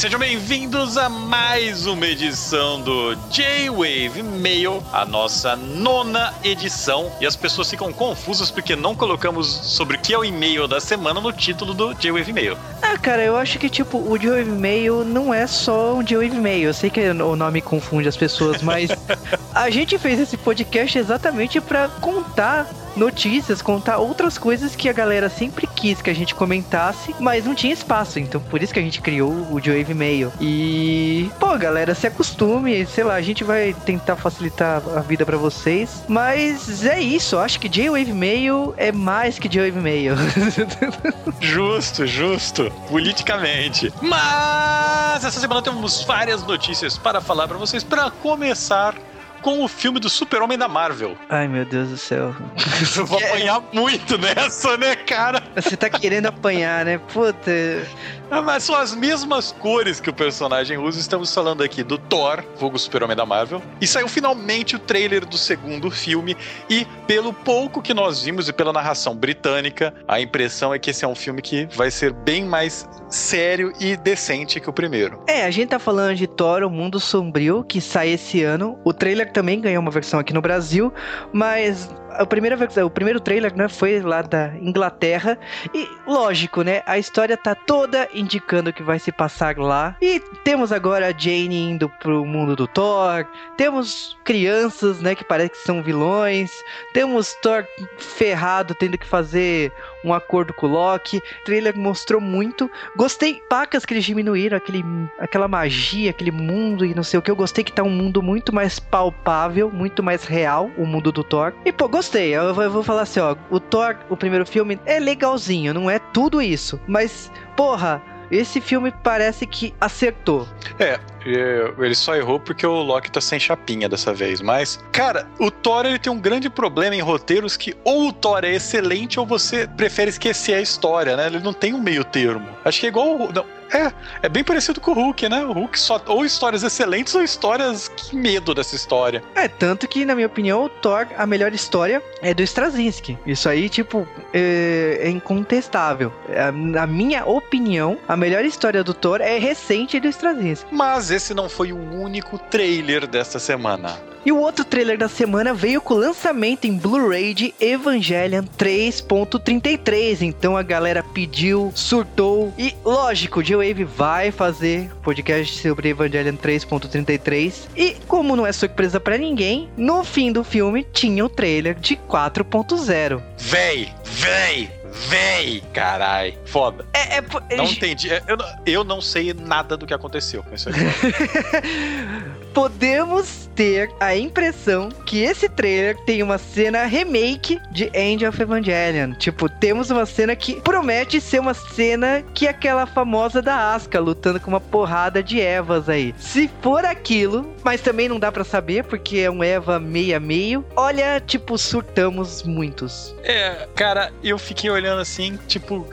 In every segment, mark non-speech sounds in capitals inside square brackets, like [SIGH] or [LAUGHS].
sejam bem-vindos a mais uma edição do J-Wave Mail, a nossa nona edição. E as pessoas ficam confusas porque não colocamos sobre o que é o e-mail da semana no título do J-Wave Mail. Ah, cara, eu acho que, tipo, o J-Wave Mail não é só um J-Wave Mail. Eu sei que o nome confunde as pessoas, mas [LAUGHS] a gente fez esse podcast exatamente para contar notícias, contar outras coisas que a galera sempre quis que a gente comentasse, mas não tinha espaço. Então, por isso que a gente criou o J-Wave Mail. E, pô, galera, se acostume, sei lá, a gente vai tentar facilitar a vida para vocês. Mas é isso, acho que J-Wave Mail é mais que J-Wave Mail. [LAUGHS] justo, justo. Politicamente. Mas essa semana temos várias notícias para falar para vocês. Para começar, com o filme do Super-Homem da Marvel. Ai, meu Deus do céu. [LAUGHS] Eu vou apanhar muito nessa, né, cara? Você tá querendo apanhar, né? Puta. Ah, mas são as mesmas cores que o personagem usa. Estamos falando aqui do Thor, vulgo Super-Homem da Marvel. E saiu finalmente o trailer do segundo filme. E pelo pouco que nós vimos e pela narração britânica, a impressão é que esse é um filme que vai ser bem mais sério e decente que o primeiro. É, a gente tá falando de Thor, o Mundo Sombrio, que sai esse ano. O trailer também ganhou uma versão aqui no Brasil, mas a primeira o primeiro trailer, né, foi lá da Inglaterra e lógico, né, a história tá toda indicando que vai se passar lá. E temos agora a Jane indo pro mundo do Thor, temos crianças, né, que parece que são vilões, temos Thor ferrado tendo que fazer um acordo com o Loki. O trailer mostrou muito. Gostei pacas que eles diminuíram aquele, aquela magia, aquele mundo e não sei o que. Eu gostei que tá um mundo muito mais palpável, muito mais real, o mundo do Thor. E pô, gostei. Eu, vou falar assim, ó, o Thor, o primeiro filme é legalzinho, não é tudo isso, mas porra, esse filme parece que acertou. É, ele só errou porque o Loki tá sem chapinha dessa vez. Mas, cara, o Thor ele tem um grande problema em roteiros que ou o Thor é excelente ou você prefere esquecer a história, né? Ele não tem um meio termo. Acho que é igual. Não, é, é bem parecido com o Hulk, né? O Hulk só ou histórias excelentes ou histórias que medo dessa história. É, tanto que, na minha opinião, o Thor, a melhor história é do Straczynski. Isso aí, tipo, é, é incontestável. A, na minha opinião, a melhor história do Thor é recente do Straczynski. Mas esse não foi o único trailer desta semana. E o outro trailer da semana veio com o lançamento em Blu-ray de Evangelion 3.33. Então a galera pediu, surtou. E lógico, o G-Wave vai fazer podcast sobre Evangelion 3.33. E como não é surpresa para ninguém, no fim do filme tinha o trailer de 4.0. Véi, véi, Véi! Carai, foda. É, é, não entendi. É, eu, eu não sei nada do que aconteceu com isso aqui. [LAUGHS] Podemos ter a impressão que esse trailer tem uma cena remake de End of Evangelion. Tipo, temos uma cena que promete ser uma cena que é aquela famosa da Asuka lutando com uma porrada de Evas aí. Se for aquilo, mas também não dá para saber porque é um Eva meia meio. Olha, tipo, surtamos muitos. É, cara, eu fiquei olhando olhando assim, tipo,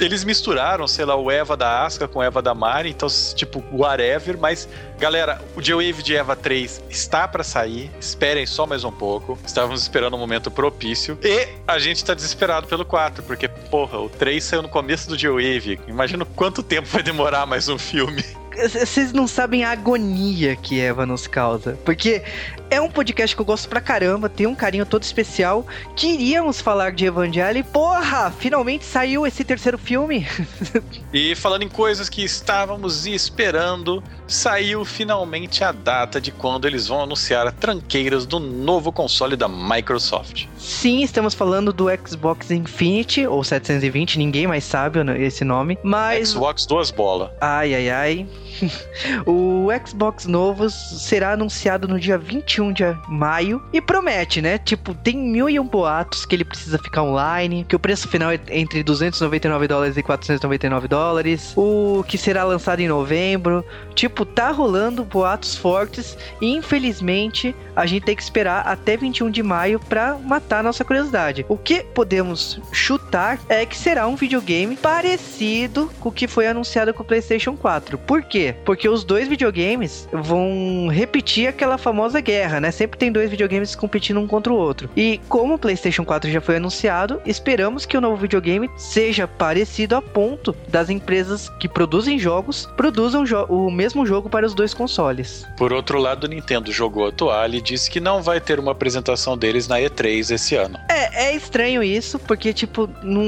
eles misturaram, sei lá, o Eva da Asuka com o Eva da Mari, então, tipo, whatever, mas, galera, o J-Wave de Eva 3 está para sair, esperem só mais um pouco, estávamos esperando um momento propício, e a gente tá desesperado pelo 4, porque, porra, o 3 saiu no começo do J-Wave, imagina quanto tempo vai demorar mais um filme vocês não sabem a agonia que Eva nos causa. Porque é um podcast que eu gosto pra caramba, tem um carinho todo especial. Queríamos falar de Evangelho e, porra, finalmente saiu esse terceiro filme. [LAUGHS] e falando em coisas que estávamos esperando, saiu finalmente a data de quando eles vão anunciar tranqueiras do novo console da Microsoft. Sim, estamos falando do Xbox Infinity, ou 720, ninguém mais sabe esse nome, mas... Xbox duas bolas. Ai, ai, ai. [LAUGHS] o Xbox novo será anunciado no dia 21 de maio e promete, né? Tipo, tem mil e um boatos que ele precisa ficar online, que o preço final é entre 299 dólares e 499 dólares, o que será lançado em novembro. Tipo, tá rolando boatos fortes e infelizmente a gente tem que esperar até 21 de maio para matar nossa curiosidade. O que podemos chutar é que será um videogame parecido com o que foi anunciado com o PlayStation 4. Por quê? Quê? Porque os dois videogames vão repetir aquela famosa guerra, né? Sempre tem dois videogames competindo um contra o outro. E como o PlayStation 4 já foi anunciado, esperamos que o novo videogame seja parecido a ponto das empresas que produzem jogos produzam jo o mesmo jogo para os dois consoles. Por outro lado, o Nintendo jogou a toalha e disse que não vai ter uma apresentação deles na E3 esse ano. É, é estranho isso, porque, tipo, não,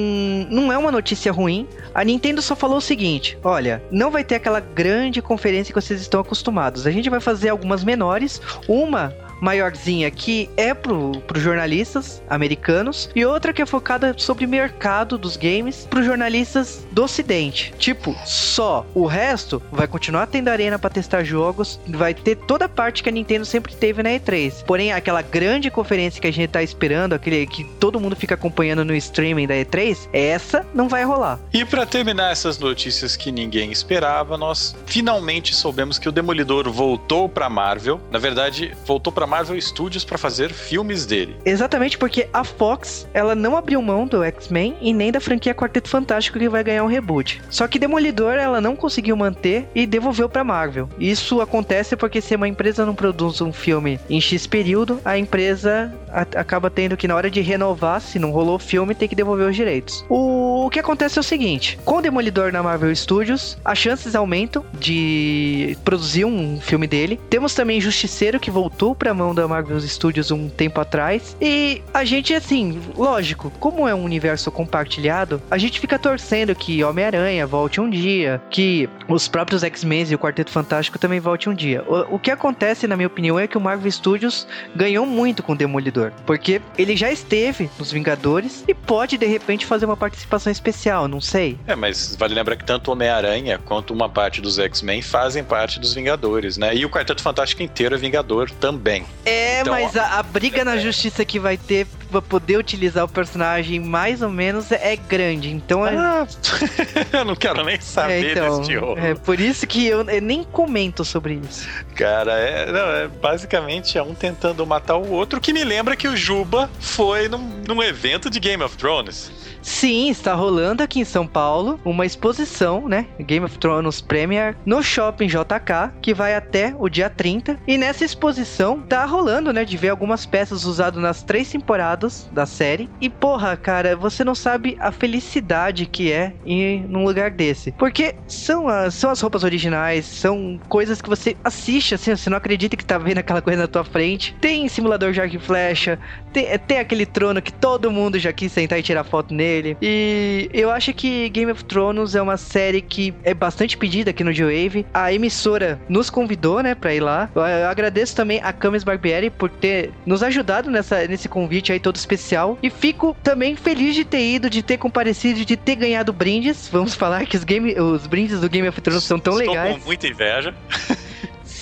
não é uma notícia ruim. A Nintendo só falou o seguinte: olha, não vai ter aquela grande conferência que vocês estão acostumados. A gente vai fazer algumas menores, uma maiorzinha que é pro, pro jornalistas americanos e outra que é focada sobre mercado dos games pro jornalistas do ocidente. Tipo, só. O resto vai continuar tendo arena para testar jogos, vai ter toda a parte que a Nintendo sempre teve na E3. Porém, aquela grande conferência que a gente tá esperando, aquele que todo mundo fica acompanhando no streaming da E3, essa não vai rolar. E para terminar essas notícias que ninguém esperava, nós finalmente soubemos que o Demolidor voltou para Marvel. Na verdade, voltou para Marvel Studios para fazer filmes dele. Exatamente porque a Fox, ela não abriu mão do X-Men e nem da franquia Quarteto Fantástico que vai ganhar um reboot. Só que Demolidor ela não conseguiu manter e devolveu para Marvel. Isso acontece porque se uma empresa não produz um filme em X período, a empresa acaba tendo que na hora de renovar, se não rolou o filme, tem que devolver os direitos. O, o que acontece é o seguinte, com o Demolidor na Marvel Studios, as chances aumentam de produzir um filme dele. Temos também Justiceiro que voltou para mão da Marvel Studios um tempo atrás. E a gente, assim, lógico, como é um universo compartilhado, a gente fica torcendo que Homem-Aranha volte um dia, que os próprios X-Men e o Quarteto Fantástico também volte um dia. O, o que acontece, na minha opinião, é que o Marvel Studios ganhou muito com o Demolidor, porque ele já esteve nos Vingadores e pode de repente fazer uma participação especial, não sei. É, mas vale lembrar que tanto Homem-Aranha quanto uma parte dos X-Men fazem parte dos Vingadores, né? E o Quarteto Fantástico inteiro é Vingador também. É, então, mas a, a briga é, na justiça que vai ter pra poder utilizar o personagem mais ou menos é grande. Então é. Ah, [LAUGHS] eu não quero nem saber é, então, desse rolo. É por isso que eu, eu, nem comento sobre isso. Cara, é, não, é basicamente é um tentando matar o outro, que me lembra que o Juba foi num, num evento de Game of Thrones. Sim, está rolando aqui em São Paulo uma exposição, né? Game of Thrones Premier no Shopping JK, que vai até o dia 30. E nessa exposição tá rolando, né? De ver algumas peças usadas nas três temporadas da série. E porra, cara, você não sabe a felicidade que é ir num lugar desse. Porque são as, são as roupas originais, são coisas que você assiste, assim, você não acredita que tá vendo aquela coisa na tua frente. Tem simulador de arco e flecha, tem, tem aquele trono que todo mundo já quis sentar e tirar foto nele E eu acho que Game of Thrones é uma série que é bastante pedida aqui no G-Wave. A emissora nos convidou, né, pra ir lá. Eu agradeço também a Camis Barbieri por ter nos ajudado nessa, nesse convite aí todo especial. E fico também feliz de ter ido, de ter comparecido, de ter ganhado brindes. Vamos falar que os, game, os brindes do Game of Thrones são tão Estou legais. com muita inveja.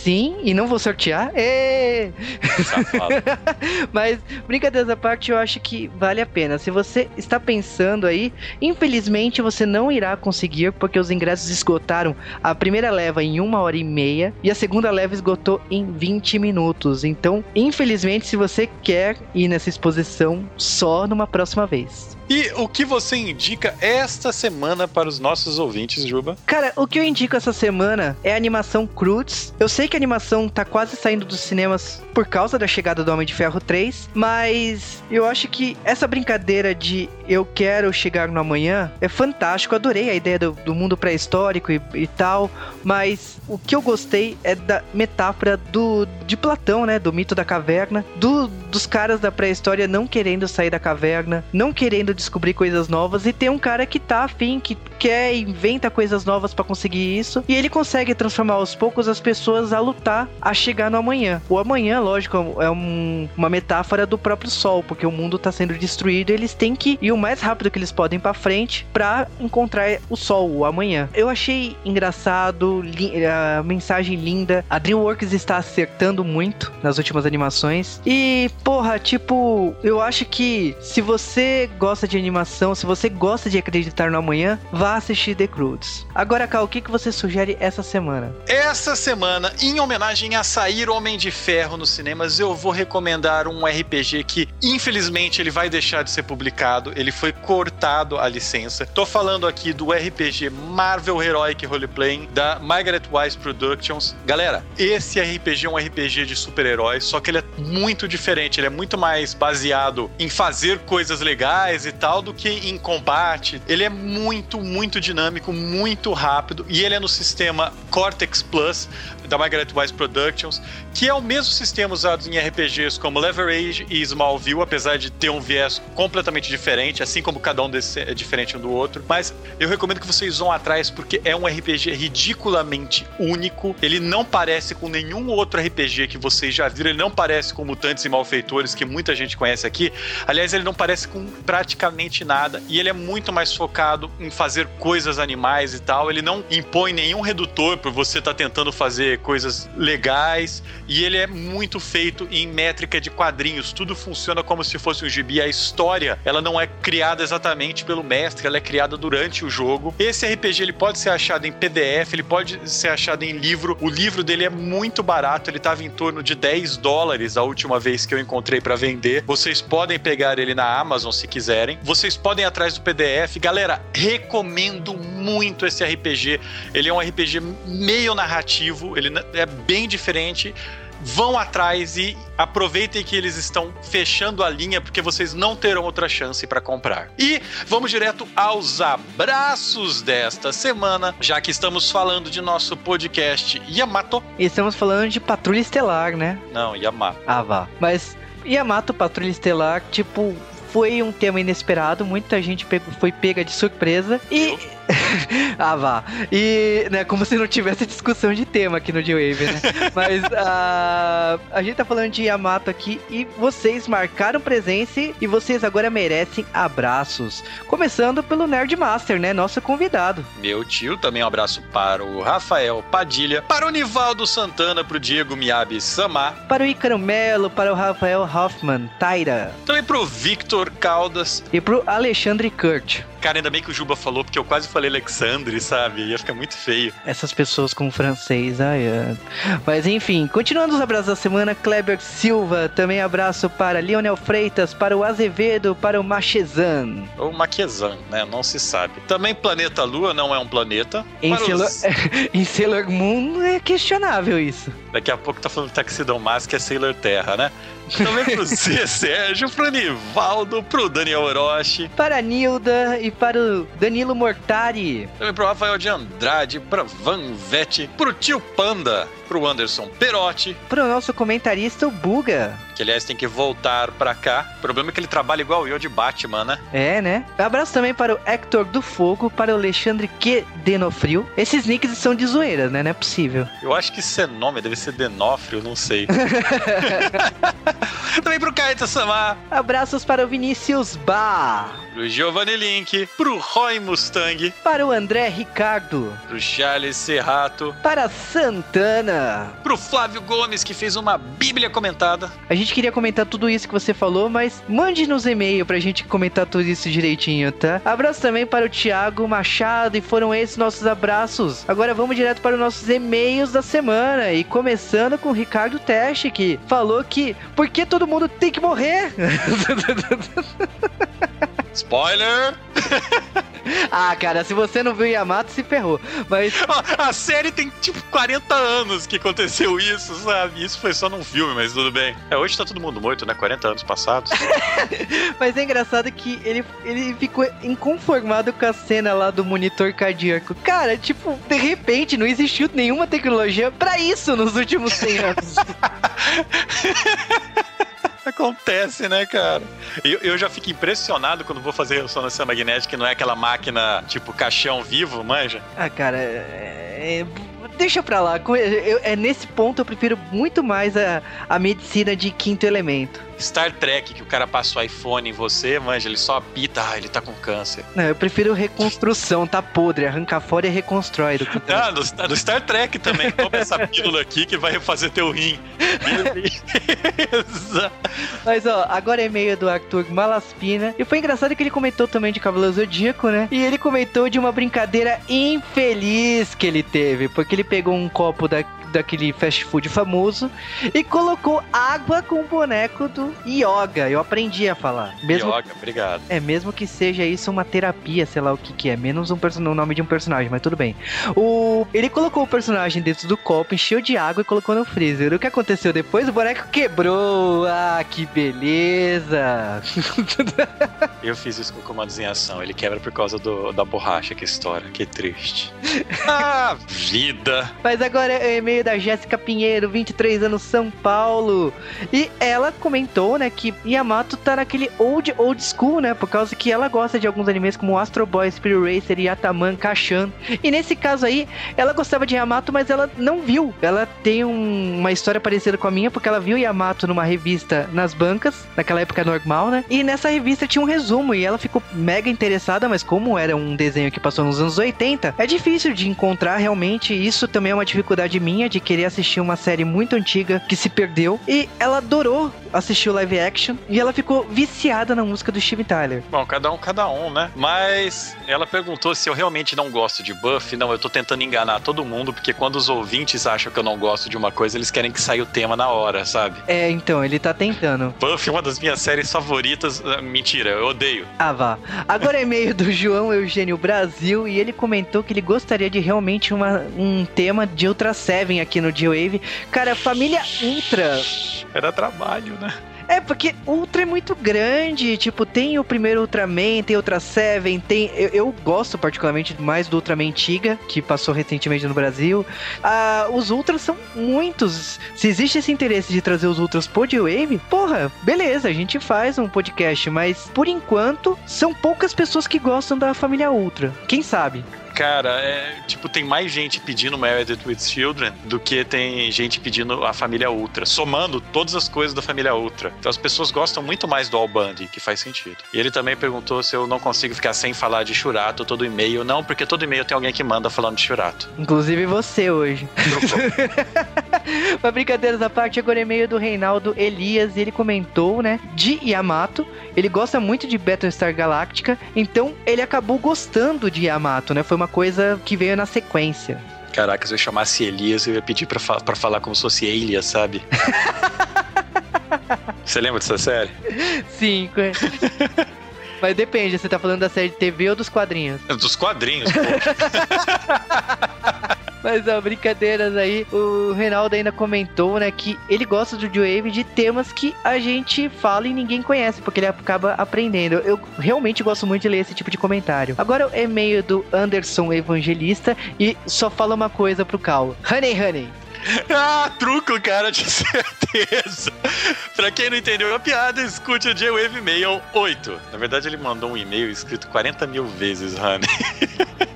Sim, e não vou sortear. Êêê! [LAUGHS] Mas, brincadeiras à parte, eu acho que vale a pena. Se você está pensando aí, infelizmente você não irá conseguir, porque os ingressos esgotaram a primeira leva em uma hora e meia e a segunda leva esgotou em 20 minutos. Então, infelizmente, se você quer ir nessa exposição, só numa próxima vez. E o que você indica esta semana para os nossos ouvintes, Juba? Cara, o que eu indico essa semana é a animação Cruz. Eu sei que a animação tá quase saindo dos cinemas por causa da chegada do Homem de Ferro 3, mas eu acho que essa brincadeira de eu quero chegar no amanhã é fantástico. Adorei a ideia do, do mundo pré-histórico e, e, tal, mas o que eu gostei é da metáfora do de Platão, né, do mito da caverna, do, dos caras da pré-história não querendo sair da caverna, não querendo descobrir coisas novas e tem um cara que tá afim, que quer inventa coisas novas para conseguir isso e ele consegue transformar aos poucos as pessoas a lutar a chegar no amanhã. O amanhã, lógico, é um, uma metáfora do próprio sol, porque o mundo tá sendo destruído e eles têm que ir o mais rápido que eles podem para frente para encontrar o sol, o amanhã. Eu achei engraçado, a mensagem linda. A DreamWorks está acertando muito nas últimas animações e, porra, tipo, eu acho que se você gosta de animação, se você gosta de acreditar no amanhã, vale assistir The Croods. Agora, Cal, o que, que você sugere essa semana? Essa semana, em homenagem a sair Homem de Ferro nos cinemas, eu vou recomendar um RPG que, infelizmente, ele vai deixar de ser publicado. Ele foi cortado a licença. Tô falando aqui do RPG Marvel Heroic Roleplaying da Margaret Wise Productions. Galera, esse RPG é um RPG de super-heróis, só que ele é muito diferente. Ele é muito mais baseado em fazer coisas legais e tal do que em combate. Ele é muito, muito dinâmico, muito rápido e ele é no sistema Cortex Plus da Margaret Wise Productions, que é o mesmo sistema usado em RPGs como Leverage e Smallville, apesar de ter um viés completamente diferente, assim como cada um desses é diferente um do outro. Mas eu recomendo que vocês vão atrás porque é um RPG ridiculamente único. Ele não parece com nenhum outro RPG que vocês já viram. Ele não parece com Mutantes e Malfeitores, que muita gente conhece aqui. Aliás, ele não parece com praticamente nada. E ele é muito mais focado em fazer coisas animais e tal. Ele não impõe nenhum redutor por você estar tá tentando fazer coisas legais e ele é muito feito em métrica de quadrinhos. Tudo funciona como se fosse um gibi. A história, ela não é criada exatamente pelo mestre, ela é criada durante o jogo. Esse RPG ele pode ser achado em PDF, ele pode ser achado em livro. O livro dele é muito barato, ele estava em torno de 10 dólares a última vez que eu encontrei para vender. Vocês podem pegar ele na Amazon se quiserem. Vocês podem ir atrás do PDF. Galera, recomendo muito esse RPG. Ele é um RPG meio narrativo, ele é bem diferente vão atrás e aproveitem que eles estão fechando a linha porque vocês não terão outra chance para comprar. E vamos direto aos abraços desta semana, já que estamos falando de nosso podcast Yamato. E estamos falando de Patrulha Estelar, né? Não, Yamato. Ah, vá. Mas Yamato Patrulha Estelar, tipo, foi um tema inesperado, muita gente foi pega de surpresa e [LAUGHS] ah, vá. E, né, como se não tivesse discussão de tema aqui no G-Wave, né? [LAUGHS] Mas uh, a gente tá falando de Yamato aqui e vocês marcaram presença e vocês agora merecem abraços. Começando pelo Nerd Master, né? Nosso convidado. Meu tio, também um abraço para o Rafael Padilha, para o Nivaldo Santana, para o Diego Miyabi Samar, para o Icaro Melo, para o Rafael Hoffman Taira. Também para o Victor Caldas e para o Alexandre Kurt. Cara, ainda bem que o Juba falou, porque eu quase falei Alexandre, sabe? Ia ficar muito feio. Essas pessoas com francês, ai. Mas enfim, continuando os abraços da semana, Kleber Silva, também abraço para Lionel Freitas, para o Azevedo, para o Machezan. Ou Maquezan, né? Não se sabe. Também Planeta Lua não é um planeta. Em, Sailor... Os... [LAUGHS] em Sailor Moon é questionável isso. Daqui a pouco tá falando Taxidão Mask é Sailor Terra, né? Também pro [LAUGHS] Zé Sérgio, pro Nivaldo, pro Daniel Orochi. Para a Nilda e para o Danilo Mortari. Também pro Rafael de Andrade, pra Van Vete, pro tio Panda, pro Anderson Perotti. Pro nosso comentarista, o Buga. Que aliás tem que voltar pra cá. O problema é que ele trabalha igual eu de Batman, né? É, né? Um abraço também para o Hector do Fogo, para o Alexandre Q. Denofrio. Esses nicks são de zoeira, né? Não é possível. Eu acho que esse é nome, deve ser Denofrio, não sei. [LAUGHS] também pro Kaita Samar. Abraços para o Vinícius Bar. Pro Giovanni Link. Pro Roy Mustang. Para o André Ricardo. Pro Charles Serrato. Para Santana. Pro Flávio Gomes, que fez uma Bíblia comentada. A gente queria comentar tudo isso que você falou, mas mande nos e-mail pra gente comentar tudo isso direitinho, tá? Abraço também para o Thiago Machado e foram esses nossos abraços. Agora vamos direto para os nossos e-mails da semana e começando com o Ricardo Teste, que falou que por que todo mundo tem que morrer? [LAUGHS] Spoiler! [LAUGHS] ah, cara, se você não viu Yamato, se ferrou. Mas. [LAUGHS] A série tem tipo 40 anos que aconteceu isso, sabe? Isso foi só num filme, mas tudo bem. É, hoje tá todo mundo morto, né? 40 anos passados. [LAUGHS] mas é engraçado que ele, ele ficou inconformado com a cena lá do monitor cardíaco. Cara, tipo, de repente não existiu nenhuma tecnologia para isso nos últimos 100 anos. Acontece, né, cara? Eu, eu já fico impressionado quando vou fazer ressonância magnética, não é aquela máquina tipo caixão vivo, manja? Ah, cara, é, é deixa pra lá. Eu, é nesse ponto eu prefiro muito mais a, a medicina de quinto elemento. Star Trek, que o cara passa o iPhone em você, manja, ele só apita, ah, ele tá com câncer. Não, eu prefiro reconstrução, tá podre, arranca fora e reconstrói. Do que... [LAUGHS] Ah, no, no Star Trek também, toma essa pílula aqui que vai refazer teu rim. Beleza. [LAUGHS] Mas ó, agora é e-mail do Arthur Malaspina. E foi engraçado que ele comentou também de Cavaleiro Zodíaco, né? E ele comentou de uma brincadeira infeliz que ele teve, porque ele pegou um copo da, daquele fast food famoso e colocou água com o boneco do Yoga. Eu aprendi a falar. Mesmo, Yoga, obrigado. É, mesmo que seja isso uma terapia, sei lá o que que é, menos um o nome de um personagem, mas tudo bem. O... Ele colocou o personagem dentro do copo, encheu de água e colocou no freezer. O que aconteceu depois? O boneco quebrou. Ah, que beleza! [LAUGHS] Eu fiz isso com comandos em ação. Ele quebra por causa do, da borracha, que história. Que triste. [LAUGHS] ah, vida! Mas agora é da Jéssica Pinheiro, 23 anos, São Paulo. E ela comentou, né, que Yamato tá naquele old, old school, né? Por causa que ela gosta de alguns animes como Astro Boy, Spirit Racer e Ataman Kashan. E nesse caso aí, ela gostava de Yamato, mas ela não viu. Ela tem um, uma história parecida com a minha, porque ela viu Yamato numa revista nas bancas, naquela época normal, né? E nessa revista tinha um resumo e ela ficou mega interessada, mas como era um desenho que passou nos anos 80, é difícil de encontrar realmente. Isso também é uma dificuldade minha de querer assistir uma série muito antiga que se perdeu. E ela adorou assistir o live action e ela ficou viciada na música do Steve Tyler. Bom, cada um, cada um, né? Mas ela perguntou se eu realmente não gosto de Buffy. Não, eu tô tentando enganar todo mundo, porque quando os ouvintes acham que eu não gosto de uma coisa, eles querem que saia o tema na hora, sabe? É, então, ele tá tentando. Buffy é uma das minhas séries favoritas. Ah, mentira, eu odeio. Ah, vá. Agora é e-mail do João Eugênio Brasil e ele comentou que ele gostaria de realmente uma, um tema de Ultra Seven aqui no G-Wave. Cara, família Ultra. Era trabalho, né? É, porque Ultra é muito grande. Tipo, tem o primeiro Ultraman, tem Ultra Seven, tem. Eu, eu gosto particularmente mais do Ultraman antiga, que passou recentemente no Brasil. Ah, os Ultras são muitos. Se existe esse interesse de trazer os Ultras pro Wave, porra, beleza, a gente faz um podcast, mas por enquanto são poucas pessoas que gostam da família Ultra. Quem sabe? Cara, é, tipo, tem mais gente pedindo Married with Children do que tem gente pedindo a família Ultra, somando todas as coisas da família Ultra. Então as pessoas gostam muito mais do All Bundy, que faz sentido. E ele também perguntou se eu não consigo ficar sem falar de Churato todo e-mail. Não, porque todo e-mail tem alguém que manda falando de Churato. Inclusive você hoje. [LAUGHS] Mas brincadeiras à parte, agora é e-mail do Reinaldo Elias e ele comentou, né, de Yamato. Ele gosta muito de Battlestar Galactica, então ele acabou gostando de Yamato, né? Foi uma coisa que veio na sequência. Caraca, se eu chamasse Elias, eu ia pedir pra, fa pra falar como se fosse Elias, sabe? [LAUGHS] Você lembra dessa série? Sim. [LAUGHS] Mas depende, você tá falando da série de TV ou dos quadrinhos? Dos quadrinhos, pô. [LAUGHS] Mas, ó, brincadeiras aí, o Reinaldo ainda comentou, né, que ele gosta do Wave de temas que a gente fala e ninguém conhece, porque ele acaba aprendendo. Eu realmente gosto muito de ler esse tipo de comentário. Agora é e-mail do Anderson Evangelista e só fala uma coisa pro Cal. Honey, honey. [LAUGHS] Ah, truco, cara, de [LAUGHS] certeza. pra quem não entendeu a piada, escute o J-Wave Mail 8. Na verdade, ele mandou um e-mail escrito 40 mil vezes, Honey. [LAUGHS]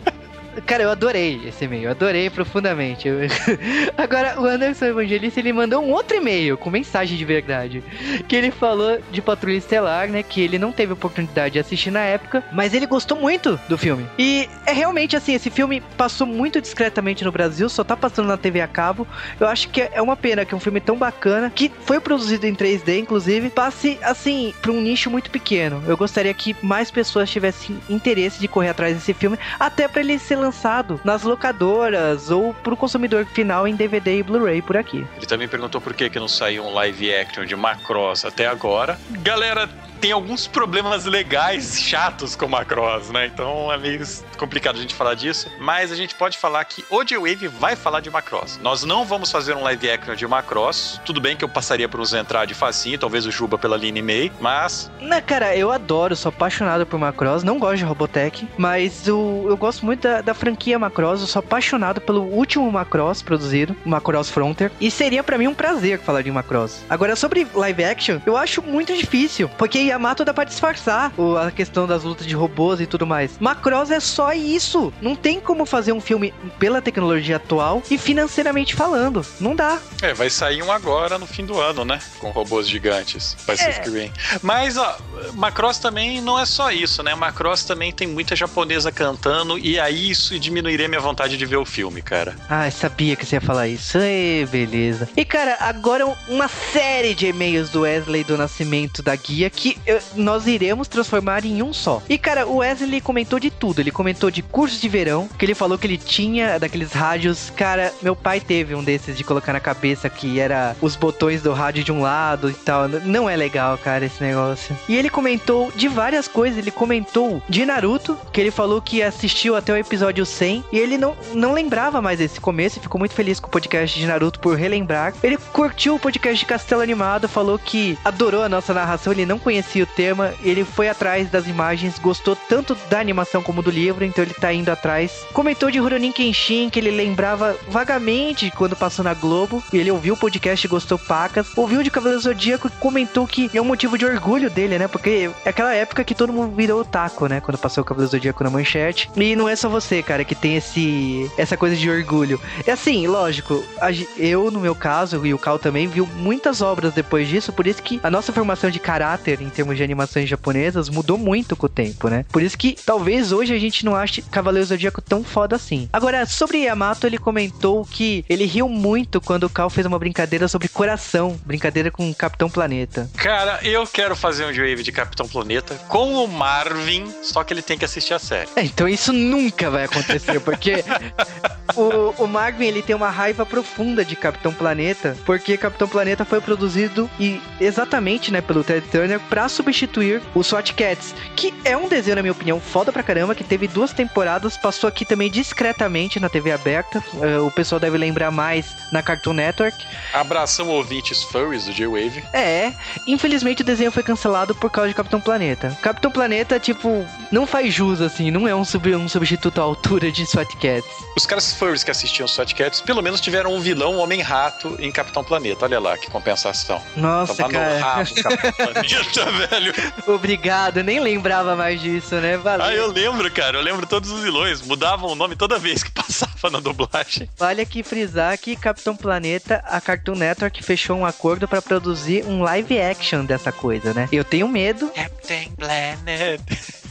Cara, eu adorei esse e-mail, eu adorei profundamente. [LAUGHS] Agora, o Anderson Evangelista, ele mandou um outro e-mail com mensagem de verdade. Que ele falou de Patrulha Estelar, né? Que ele não teve oportunidade de assistir na época, mas ele gostou muito do filme. E é realmente assim, esse filme passou muito discretamente no Brasil, só tá passando na TV a cabo. Eu acho que é uma pena que um filme tão bacana, que foi produzido em 3D, inclusive, passe assim, pra um nicho muito pequeno. Eu gostaria que mais pessoas tivessem interesse de correr atrás desse filme, até para ele ser lançado nas locadoras ou pro consumidor final em DVD e Blu-ray por aqui. Ele também perguntou por que, que não saiu um live action de Macross até agora. Galera, tem alguns problemas legais chatos com Macross, né? Então é meio complicado a gente falar disso. Mas a gente pode falar que o J-Wave vai falar de Macross. Nós não vamos fazer um live action de Macross. Tudo bem que eu passaria por um Zentrad facinho, talvez o Juba pela Line May, mas. Na cara, eu adoro, sou apaixonado por Macross. Não gosto de Robotech, mas o, eu gosto muito da, da franquia Macross. Eu sou apaixonado pelo último Macross produzido, Macross Frontier. E seria para mim um prazer falar de Macross. Agora, sobre live action, eu acho muito difícil, porque Yamato dá pra disfarçar a questão das lutas de robôs e tudo mais. Macross é só isso. Não tem como fazer um filme pela tecnologia atual e financeiramente falando. Não dá. É, vai sair um agora no fim do ano, né? Com robôs gigantes. Vai ser é. Mas, ó, Macross também não é só isso, né? Macross também tem muita japonesa cantando e aí isso diminuiria minha vontade de ver o filme, cara. Ah, sabia que você ia falar isso. Ei, beleza. E, cara, agora uma série de e-mails do Wesley do Nascimento da Guia que nós iremos transformar em um só. E, cara, o Wesley comentou de tudo. Ele comentou de cursos de verão, que ele falou que ele tinha daqueles rádios. Cara, meu pai teve um desses de colocar na cabeça que era os botões do rádio de um lado e tal. Não é legal, cara, esse negócio. E ele comentou de várias coisas. Ele comentou de Naruto, que ele falou que assistiu até o episódio 100 e ele não, não lembrava mais esse começo e ficou muito feliz com o podcast de Naruto por relembrar. Ele curtiu o podcast de Castelo Animado, falou que adorou a nossa narração, ele não conhecia o tema, ele foi atrás das imagens, gostou tanto da animação como do livro, então ele tá indo atrás. Comentou de Rurouni Kenshin, que ele lembrava vagamente quando passou na Globo, e ele ouviu o podcast e gostou pacas. Ouviu de Cavaleiro Zodíaco e comentou que é um motivo de orgulho dele, né? Porque é aquela época que todo mundo virou otaku, né? Quando passou o Cavaleiro Zodíaco na manchete. E não é só você, cara, que tem esse essa coisa de orgulho. É assim, lógico, eu, no meu caso, e o Cal também, viu muitas obras depois disso, por isso que a nossa formação de caráter termos de animações japonesas mudou muito com o tempo, né? Por isso que talvez hoje a gente não ache Cavaleiro Zodíaco tão foda assim. Agora, sobre Yamato, ele comentou que ele riu muito quando o Cal fez uma brincadeira sobre coração, brincadeira com o Capitão Planeta. Cara, eu quero fazer um wave de Capitão Planeta com o Marvin, só que ele tem que assistir a série. É, então isso nunca vai acontecer, porque [LAUGHS] o, o Marvin ele tem uma raiva profunda de Capitão Planeta, porque Capitão Planeta foi produzido e exatamente, né, pelo Ted Turner para substituir o SWAT Cats, que é um desenho na minha opinião foda pra caramba, que teve duas temporadas, passou aqui também discretamente na TV aberta. Uh, o pessoal deve lembrar mais na Cartoon Network. Abração ouvintes furries do J-Wave. É, infelizmente o desenho foi cancelado por causa de Capitão Planeta. Capitão Planeta, tipo, não faz jus assim, não é um, sub, um substituto à altura de SWAT Cats. Os caras furries que assistiam SWAT Cats, pelo menos tiveram um vilão, um Homem-Rato, em Capitão Planeta. Olha lá, que compensação. Nossa, Tava cara. No rabo, Capitão Planeta, [LAUGHS] velho. Obrigado, nem lembrava mais disso, né? Valeu. Ah, eu lembro, cara. Eu lembro todos os vilões. Mudavam o nome toda vez que [LAUGHS] passava na dublagem. Vale aqui frisar que Capitão Planeta, a Cartoon Network fechou um acordo para produzir um live action dessa coisa, né? Eu tenho medo. Captain Planet. [LAUGHS]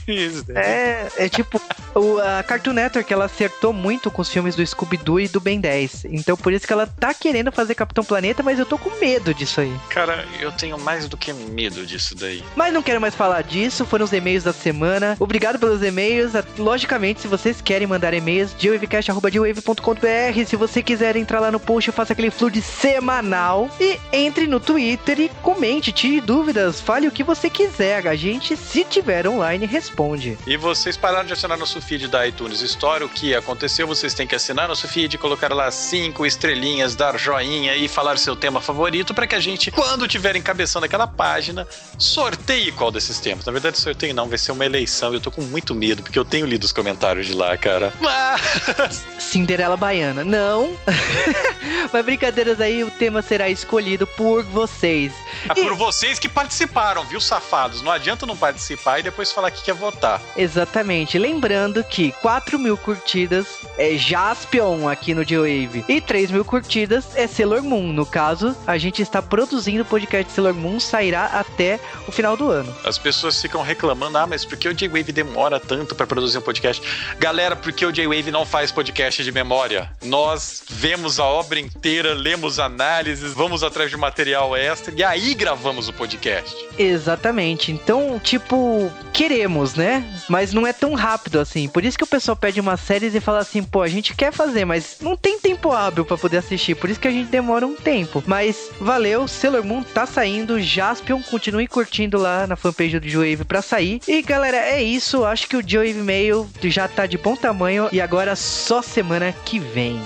É, é tipo, o, a Cartoon Network ela acertou muito com os filmes do Scooby-Doo e do Ben 10. Então por isso que ela tá querendo fazer Capitão Planeta, mas eu tô com medo disso aí. Cara, eu tenho mais do que medo disso daí. Mas não quero mais falar disso, foram os e-mails da semana. Obrigado pelos e-mails. Logicamente, se vocês querem mandar e-mails, geowavecast.com.br. Se você quiser entrar lá no post, faça aquele flood semanal. E entre no Twitter e comente, tire dúvidas, fale o que você quiser. A gente, se tiver online, responde responde. E vocês pararam de assinar nosso feed da iTunes Store, o que aconteceu? Vocês têm que assinar nosso feed, colocar lá cinco estrelinhas, dar joinha e falar seu tema favorito para que a gente, quando tiver encabeçando aquela página, sorteie qual desses temas. Na verdade, sorteio não, vai ser uma eleição. Eu tô com muito medo, porque eu tenho lido os comentários de lá, cara. Mas... [LAUGHS] Cinderela Baiana. Não. [LAUGHS] Mas brincadeiras aí, o tema será escolhido por vocês. Ah, e... Por vocês que participaram, viu, safados? Não adianta não participar e depois falar que quer votar. Exatamente. Lembrando que 4 mil curtidas é Jaspion aqui no G-Wave e 3 mil curtidas é Sailor Moon. No caso, a gente está produzindo o podcast Sailor Moon, sairá até o final do ano. As pessoas ficam reclamando, ah, mas por que o J-Wave demora tanto para produzir um podcast? Galera, porque o J-Wave não faz podcast de memória. Nós vemos a obra inteira, lemos análises, vamos atrás de material extra e aí gravamos o podcast. Exatamente. Então, tipo, queremos, né? Mas não é tão rápido assim. Por isso que o pessoal pede umas séries e fala assim, pô, a gente quer fazer, mas não tem tempo hábil para poder assistir. Por isso que a gente demora um tempo. Mas valeu, Sailor Moon tá saindo, Jaspion, continue curtindo lá na fanpage do Joe pra sair. E galera, é isso. Acho que o Joe Mail já tá de bom tamanho e agora só semana que vem.